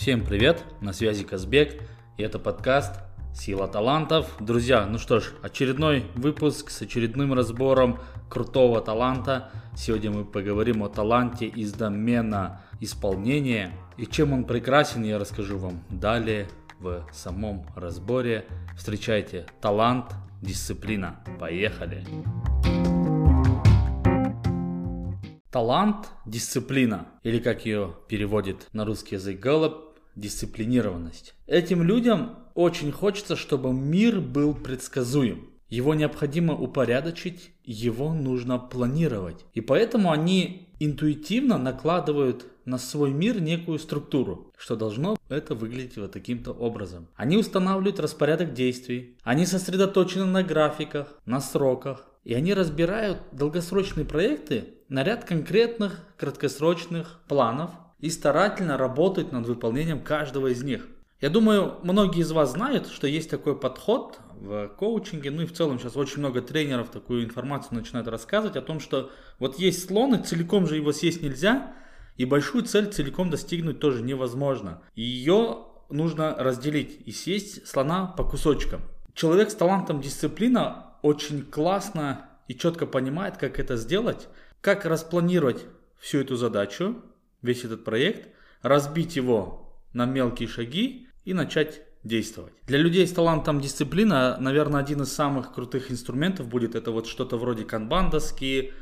Всем привет, на связи Казбек, и это подкаст «Сила талантов». Друзья, ну что ж, очередной выпуск с очередным разбором крутого таланта. Сегодня мы поговорим о таланте из домена исполнения. И чем он прекрасен, я расскажу вам далее в самом разборе. Встречайте талант, дисциплина. Поехали! Талант – дисциплина, или как ее переводит на русский язык Гэллоп, дисциплинированность. Этим людям очень хочется, чтобы мир был предсказуем. Его необходимо упорядочить, его нужно планировать. И поэтому они интуитивно накладывают на свой мир некую структуру, что должно это выглядеть вот таким-то образом. Они устанавливают распорядок действий, они сосредоточены на графиках, на сроках, и они разбирают долгосрочные проекты на ряд конкретных краткосрочных планов, и старательно работать над выполнением каждого из них. Я думаю, многие из вас знают, что есть такой подход в коучинге, ну и в целом сейчас очень много тренеров такую информацию начинают рассказывать о том, что вот есть слон, и целиком же его съесть нельзя, и большую цель целиком достигнуть тоже невозможно. Ее нужно разделить и съесть слона по кусочкам. Человек с талантом дисциплина очень классно и четко понимает, как это сделать, как распланировать всю эту задачу, весь этот проект, разбить его на мелкие шаги и начать действовать. Для людей с талантом дисциплина, наверное, один из самых крутых инструментов будет это вот что-то вроде канбандоски,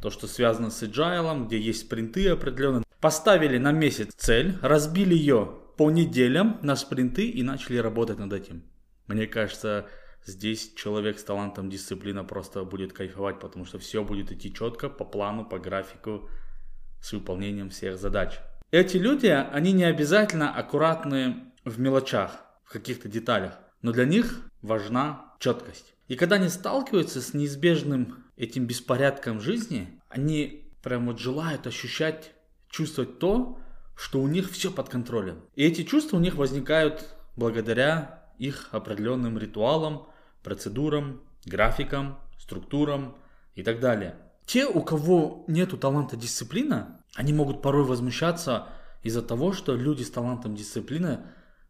то, что связано с agile, где есть спринты определенные. Поставили на месяц цель, разбили ее по неделям на спринты и начали работать над этим. Мне кажется, здесь человек с талантом дисциплина просто будет кайфовать, потому что все будет идти четко, по плану, по графику, с выполнением всех задач. Эти люди, они не обязательно аккуратны в мелочах, в каких-то деталях, но для них важна четкость. И когда они сталкиваются с неизбежным этим беспорядком жизни, они прям вот желают ощущать, чувствовать то, что у них все под контролем. И эти чувства у них возникают благодаря их определенным ритуалам, процедурам, графикам, структурам и так далее. Те, у кого нету таланта дисциплина, они могут порой возмущаться из-за того, что люди с талантом дисциплины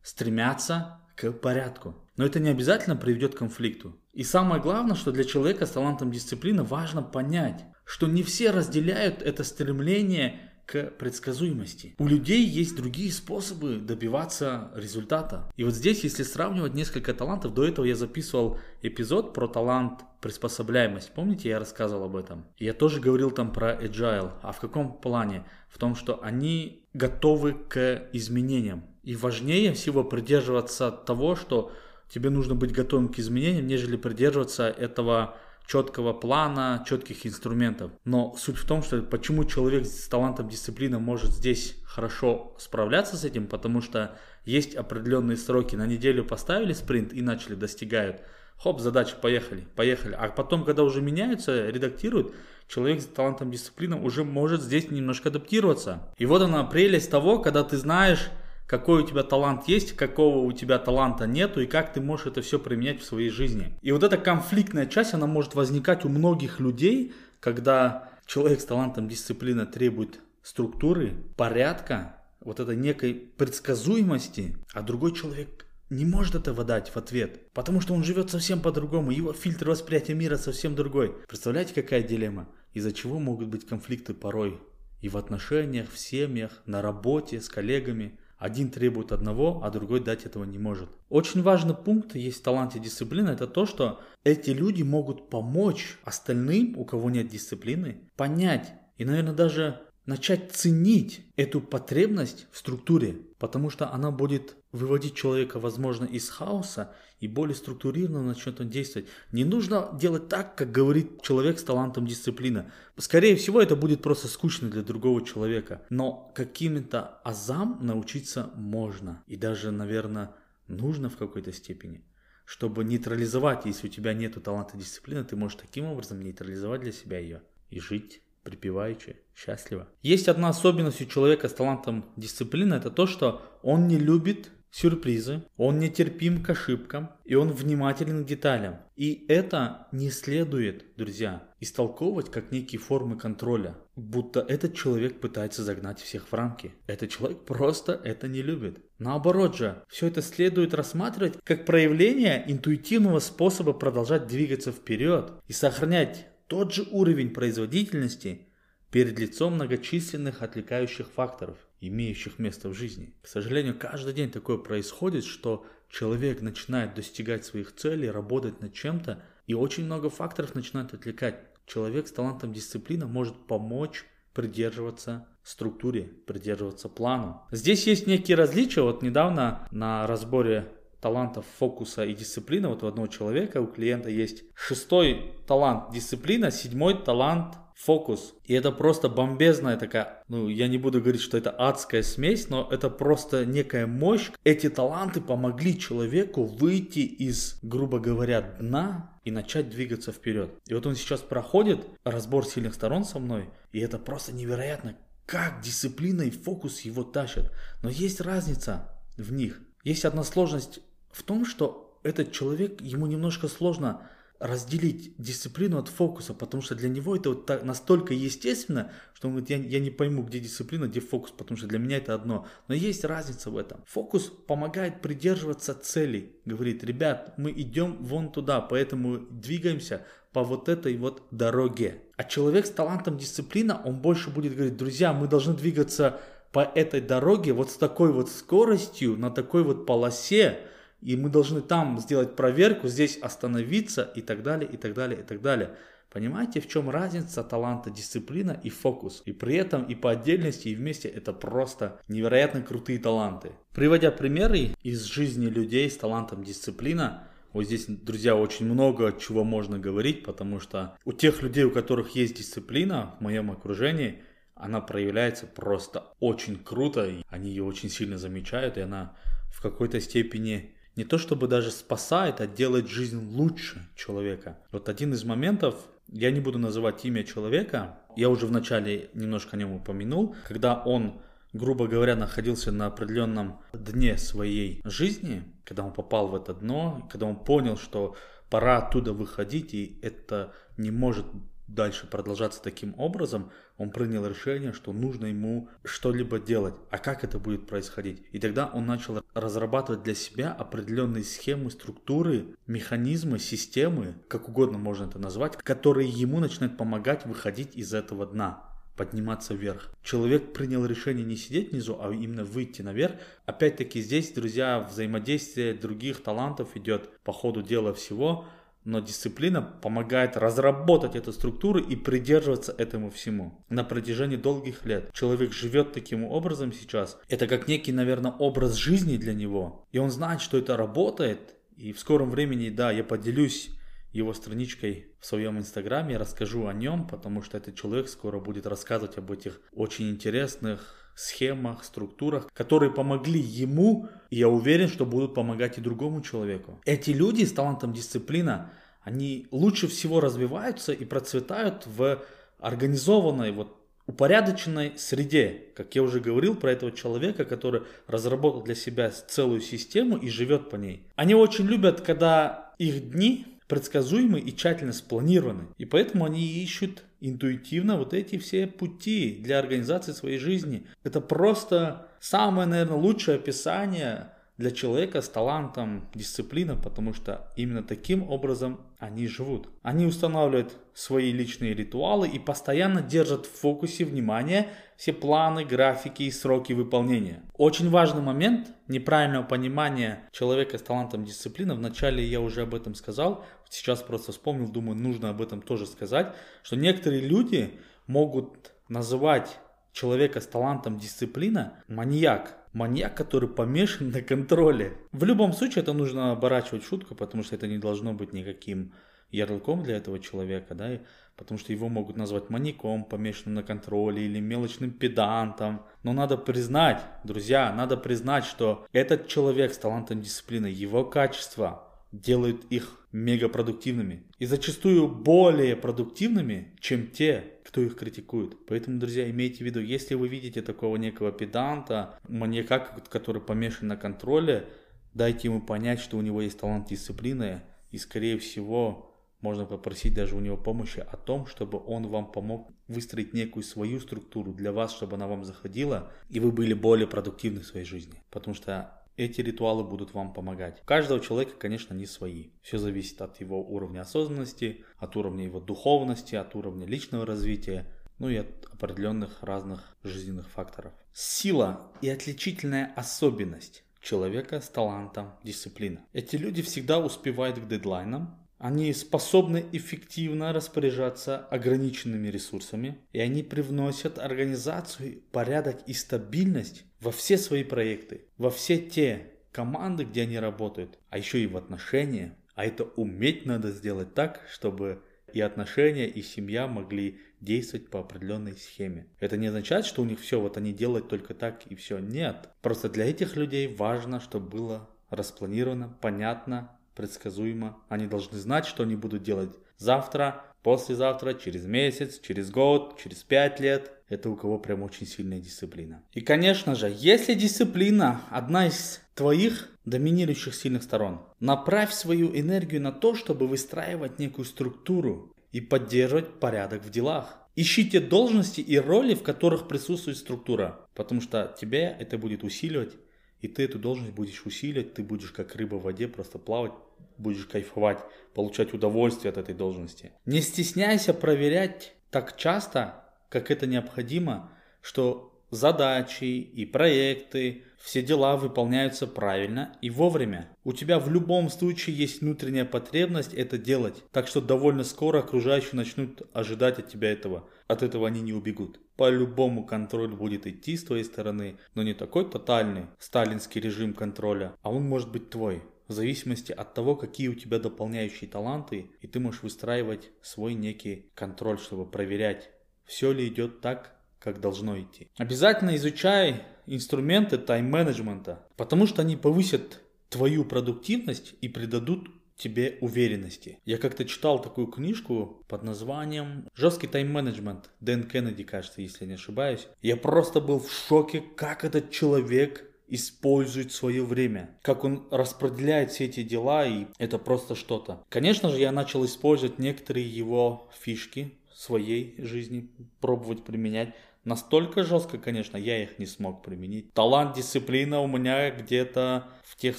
стремятся к порядку. Но это не обязательно приведет к конфликту. И самое главное, что для человека с талантом дисциплины важно понять, что не все разделяют это стремление к предсказуемости. У людей есть другие способы добиваться результата. И вот здесь, если сравнивать несколько талантов, до этого я записывал эпизод про талант приспособляемость. Помните, я рассказывал об этом? Я тоже говорил там про agile. А в каком плане? В том, что они готовы к изменениям. И важнее всего придерживаться того, что тебе нужно быть готовым к изменениям, нежели придерживаться этого четкого плана, четких инструментов. Но суть в том, что почему человек с талантом дисциплины может здесь хорошо справляться с этим, потому что есть определенные сроки. На неделю поставили спринт и начали достигают. Хоп, задача, поехали, поехали. А потом, когда уже меняются, редактируют, человек с талантом дисциплины уже может здесь немножко адаптироваться. И вот она прелесть того, когда ты знаешь, какой у тебя талант есть, какого у тебя таланта нету и как ты можешь это все применять в своей жизни. И вот эта конфликтная часть, она может возникать у многих людей, когда человек с талантом дисциплины требует структуры, порядка, вот этой некой предсказуемости, а другой человек не может этого дать в ответ, потому что он живет совсем по-другому, его фильтр восприятия мира совсем другой. Представляете, какая дилемма? Из-за чего могут быть конфликты порой и в отношениях, в семьях, на работе, с коллегами. Один требует одного, а другой дать этого не может. Очень важный пункт есть в таланте дисциплины, это то, что эти люди могут помочь остальным, у кого нет дисциплины, понять и, наверное, даже начать ценить эту потребность в структуре, потому что она будет выводить человека, возможно, из хаоса и более структурированно начнет он действовать. Не нужно делать так, как говорит человек с талантом дисциплины. Скорее всего, это будет просто скучно для другого человека. Но каким-то азам научиться можно. И даже, наверное, нужно в какой-то степени. Чтобы нейтрализовать, если у тебя нет таланта дисциплины, ты можешь таким образом нейтрализовать для себя ее и жить припеваючи, счастливо. Есть одна особенность у человека с талантом дисциплины, это то, что он не любит сюрпризы, он нетерпим к ошибкам и он внимателен к деталям. И это не следует, друзья, истолковывать как некие формы контроля. будто этот человек пытается загнать всех в рамки. Этот человек просто это не любит. Наоборот же, все это следует рассматривать как проявление интуитивного способа продолжать двигаться вперед и сохранять тот же уровень производительности перед лицом многочисленных отвлекающих факторов, имеющих место в жизни. К сожалению, каждый день такое происходит, что человек начинает достигать своих целей, работать над чем-то, и очень много факторов начинают отвлекать. Человек с талантом дисциплина может помочь придерживаться структуре, придерживаться плану. Здесь есть некие различия. Вот недавно на разборе талантов фокуса и дисциплины, вот у одного человека, у клиента есть шестой талант дисциплина, седьмой талант фокус. И это просто бомбезная такая, ну, я не буду говорить, что это адская смесь, но это просто некая мощь. Эти таланты помогли человеку выйти из, грубо говоря, дна и начать двигаться вперед. И вот он сейчас проходит разбор сильных сторон со мной, и это просто невероятно, как дисциплина и фокус его тащат. Но есть разница в них. Есть одна сложность в том, что этот человек, ему немножко сложно разделить дисциплину от фокуса, потому что для него это вот так, настолько естественно, что он говорит, я, я не пойму, где дисциплина, где фокус, потому что для меня это одно. Но есть разница в этом. Фокус помогает придерживаться целей. Говорит, ребят, мы идем вон туда, поэтому двигаемся по вот этой вот дороге. А человек с талантом дисциплина, он больше будет говорить, друзья, мы должны двигаться по этой дороге вот с такой вот скоростью, на такой вот полосе, и мы должны там сделать проверку, здесь остановиться и так далее, и так далее, и так далее. Понимаете, в чем разница таланта, дисциплина и фокус? И при этом и по отдельности, и вместе это просто невероятно крутые таланты. Приводя примеры из жизни людей с талантом дисциплина, вот здесь, друзья, очень много чего можно говорить, потому что у тех людей, у которых есть дисциплина в моем окружении, она проявляется просто очень круто, и они ее очень сильно замечают, и она в какой-то степени не то чтобы даже спасает, а делает жизнь лучше человека. Вот один из моментов, я не буду называть имя человека, я уже вначале немножко о нем упомянул, когда он, грубо говоря, находился на определенном дне своей жизни, когда он попал в это дно, когда он понял, что пора оттуда выходить, и это не может дальше продолжаться таким образом, он принял решение, что нужно ему что-либо делать. А как это будет происходить? И тогда он начал разрабатывать для себя определенные схемы, структуры, механизмы, системы, как угодно можно это назвать, которые ему начинают помогать выходить из этого дна подниматься вверх. Человек принял решение не сидеть внизу, а именно выйти наверх. Опять-таки здесь, друзья, взаимодействие других талантов идет по ходу дела всего но дисциплина помогает разработать эту структуру и придерживаться этому всему на протяжении долгих лет. Человек живет таким образом сейчас. Это как некий, наверное, образ жизни для него. И он знает, что это работает. И в скором времени, да, я поделюсь его страничкой в своем инстаграме, расскажу о нем, потому что этот человек скоро будет рассказывать об этих очень интересных схемах, структурах, которые помогли ему, и я уверен, что будут помогать и другому человеку. Эти люди с талантом дисциплина, они лучше всего развиваются и процветают в организованной, вот упорядоченной среде. Как я уже говорил про этого человека, который разработал для себя целую систему и живет по ней. Они очень любят, когда их дни предсказуемы и тщательно спланированы. И поэтому они ищут интуитивно вот эти все пути для организации своей жизни. Это просто самое, наверное, лучшее описание для человека с талантом дисциплина, потому что именно таким образом они живут. Они устанавливают свои личные ритуалы и постоянно держат в фокусе внимания все планы, графики и сроки выполнения. Очень важный момент неправильного понимания человека с талантом дисциплина. Вначале я уже об этом сказал, сейчас просто вспомнил, думаю, нужно об этом тоже сказать, что некоторые люди могут называть человека с талантом дисциплина маньяк. Маньяк, который помешан на контроле. В любом случае это нужно оборачивать шутку, потому что это не должно быть никаким ярлыком для этого человека, да, потому что его могут назвать маньяком, помешанным на контроле или мелочным педантом. Но надо признать, друзья, надо признать, что этот человек с талантом дисциплины, его качества делают их мегапродуктивными и зачастую более продуктивными, чем те, кто их критикует. Поэтому, друзья, имейте в виду, если вы видите такого некого педанта, маньяка, который помешан на контроле, дайте ему понять, что у него есть талант дисциплины, и, скорее всего, можно попросить даже у него помощи о том, чтобы он вам помог выстроить некую свою структуру для вас, чтобы она вам заходила, и вы были более продуктивны в своей жизни. Потому что эти ритуалы будут вам помогать. У каждого человека, конечно, не свои. Все зависит от его уровня осознанности, от уровня его духовности, от уровня личного развития, ну и от определенных разных жизненных факторов. Сила и отличительная особенность человека с талантом дисциплина. Эти люди всегда успевают к дедлайнам, они способны эффективно распоряжаться ограниченными ресурсами, и они привносят организацию, порядок и стабильность во все свои проекты, во все те команды, где они работают, а еще и в отношения. А это уметь надо сделать так, чтобы и отношения, и семья могли действовать по определенной схеме. Это не означает, что у них все, вот они делают только так и все. Нет. Просто для этих людей важно, чтобы было распланировано, понятно, предсказуемо. Они должны знать, что они будут делать завтра, послезавтра, через месяц, через год, через пять лет. Это у кого прям очень сильная дисциплина. И, конечно же, если дисциплина одна из твоих доминирующих сильных сторон, направь свою энергию на то, чтобы выстраивать некую структуру и поддерживать порядок в делах. Ищите должности и роли, в которых присутствует структура, потому что тебе это будет усиливать, и ты эту должность будешь усиливать, ты будешь как рыба в воде просто плавать будешь кайфовать, получать удовольствие от этой должности. Не стесняйся проверять так часто, как это необходимо, что задачи и проекты, все дела выполняются правильно и вовремя. У тебя в любом случае есть внутренняя потребность это делать, так что довольно скоро окружающие начнут ожидать от тебя этого. От этого они не убегут. По-любому контроль будет идти с твоей стороны, но не такой тотальный сталинский режим контроля, а он может быть твой в зависимости от того, какие у тебя дополняющие таланты, и ты можешь выстраивать свой некий контроль, чтобы проверять, все ли идет так, как должно идти. Обязательно изучай инструменты тайм-менеджмента, потому что они повысят твою продуктивность и придадут тебе уверенности. Я как-то читал такую книжку под названием «Жесткий тайм-менеджмент» Дэн Кеннеди, кажется, если не ошибаюсь. Я просто был в шоке, как этот человек использует свое время, как он распределяет все эти дела, и это просто что-то. Конечно же, я начал использовать некоторые его фишки своей жизни, пробовать применять. Настолько жестко, конечно, я их не смог применить. Талант, дисциплина у меня где-то в тех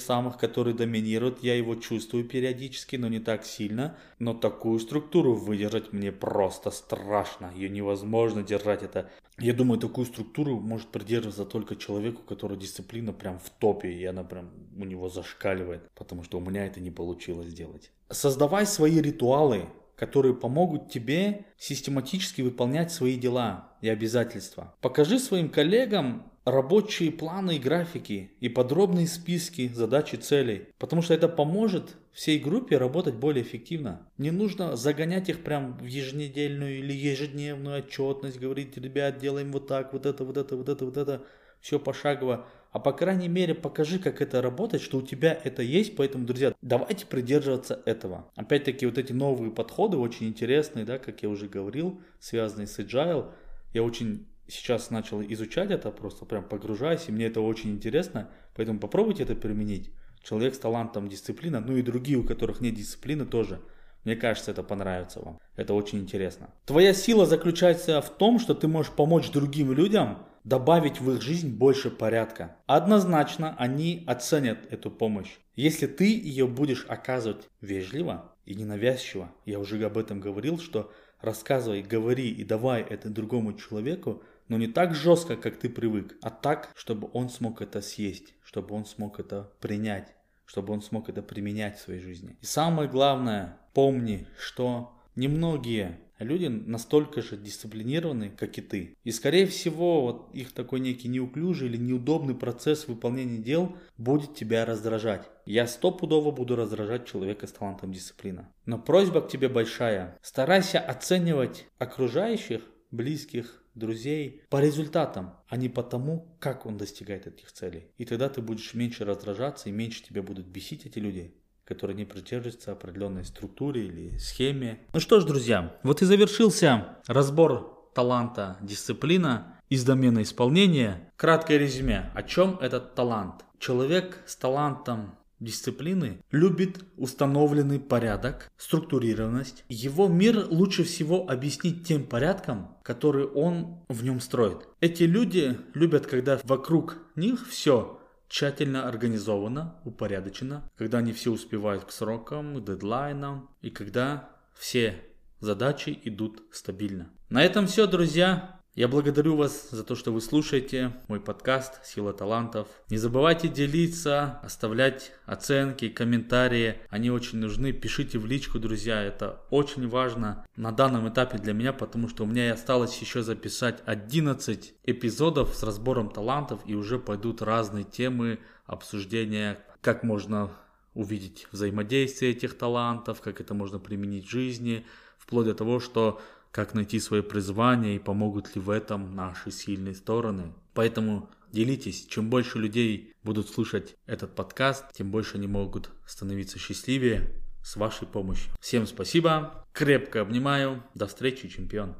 самых, которые доминируют. Я его чувствую периодически, но не так сильно. Но такую структуру выдержать мне просто страшно. Ее невозможно держать. Это, я думаю, такую структуру может придерживаться только человеку, у которого дисциплина прям в топе. И она прям у него зашкаливает. Потому что у меня это не получилось сделать. Создавай свои ритуалы которые помогут тебе систематически выполнять свои дела и обязательства. Покажи своим коллегам рабочие планы и графики и подробные списки задач и целей, потому что это поможет всей группе работать более эффективно. Не нужно загонять их прям в еженедельную или ежедневную отчетность, говорить, ребят, делаем вот так, вот это, вот это, вот это, вот это, все пошагово а по крайней мере покажи, как это работает, что у тебя это есть, поэтому, друзья, давайте придерживаться этого. Опять-таки, вот эти новые подходы очень интересные, да, как я уже говорил, связанные с agile, я очень сейчас начал изучать это, просто прям погружаюсь, и мне это очень интересно, поэтому попробуйте это применить. Человек с талантом дисциплина, ну и другие, у которых нет дисциплины тоже. Мне кажется, это понравится вам. Это очень интересно. Твоя сила заключается в том, что ты можешь помочь другим людям добавить в их жизнь больше порядка. Однозначно они оценят эту помощь. Если ты ее будешь оказывать вежливо и ненавязчиво, я уже об этом говорил, что рассказывай, говори и давай это другому человеку, но не так жестко, как ты привык, а так, чтобы он смог это съесть, чтобы он смог это принять, чтобы он смог это применять в своей жизни. И самое главное, помни, что немногие люди настолько же дисциплинированы, как и ты. И скорее всего, вот их такой некий неуклюжий или неудобный процесс выполнения дел будет тебя раздражать. Я стопудово буду раздражать человека с талантом дисциплина. Но просьба к тебе большая. Старайся оценивать окружающих, близких, друзей по результатам, а не по тому, как он достигает этих целей. И тогда ты будешь меньше раздражаться и меньше тебя будут бесить эти люди которые не придерживаются определенной структуре или схеме. Ну что ж, друзья, вот и завершился разбор таланта, дисциплина из домена исполнения. Краткое резюме. О чем этот талант? Человек с талантом дисциплины любит установленный порядок, структурированность. Его мир лучше всего объяснить тем порядком, который он в нем строит. Эти люди любят, когда вокруг них все тщательно организовано, упорядочено, когда они все успевают к срокам, к дедлайнам и когда все задачи идут стабильно. На этом все, друзья. Я благодарю вас за то, что вы слушаете мой подкаст «Сила талантов». Не забывайте делиться, оставлять оценки, комментарии. Они очень нужны. Пишите в личку, друзья. Это очень важно на данном этапе для меня, потому что у меня осталось еще записать 11 эпизодов с разбором талантов и уже пойдут разные темы обсуждения, как можно увидеть взаимодействие этих талантов, как это можно применить в жизни, вплоть до того, что как найти свое призвание и помогут ли в этом наши сильные стороны. Поэтому делитесь, чем больше людей будут слушать этот подкаст, тем больше они могут становиться счастливее с вашей помощью. Всем спасибо, крепко обнимаю, до встречи, чемпион.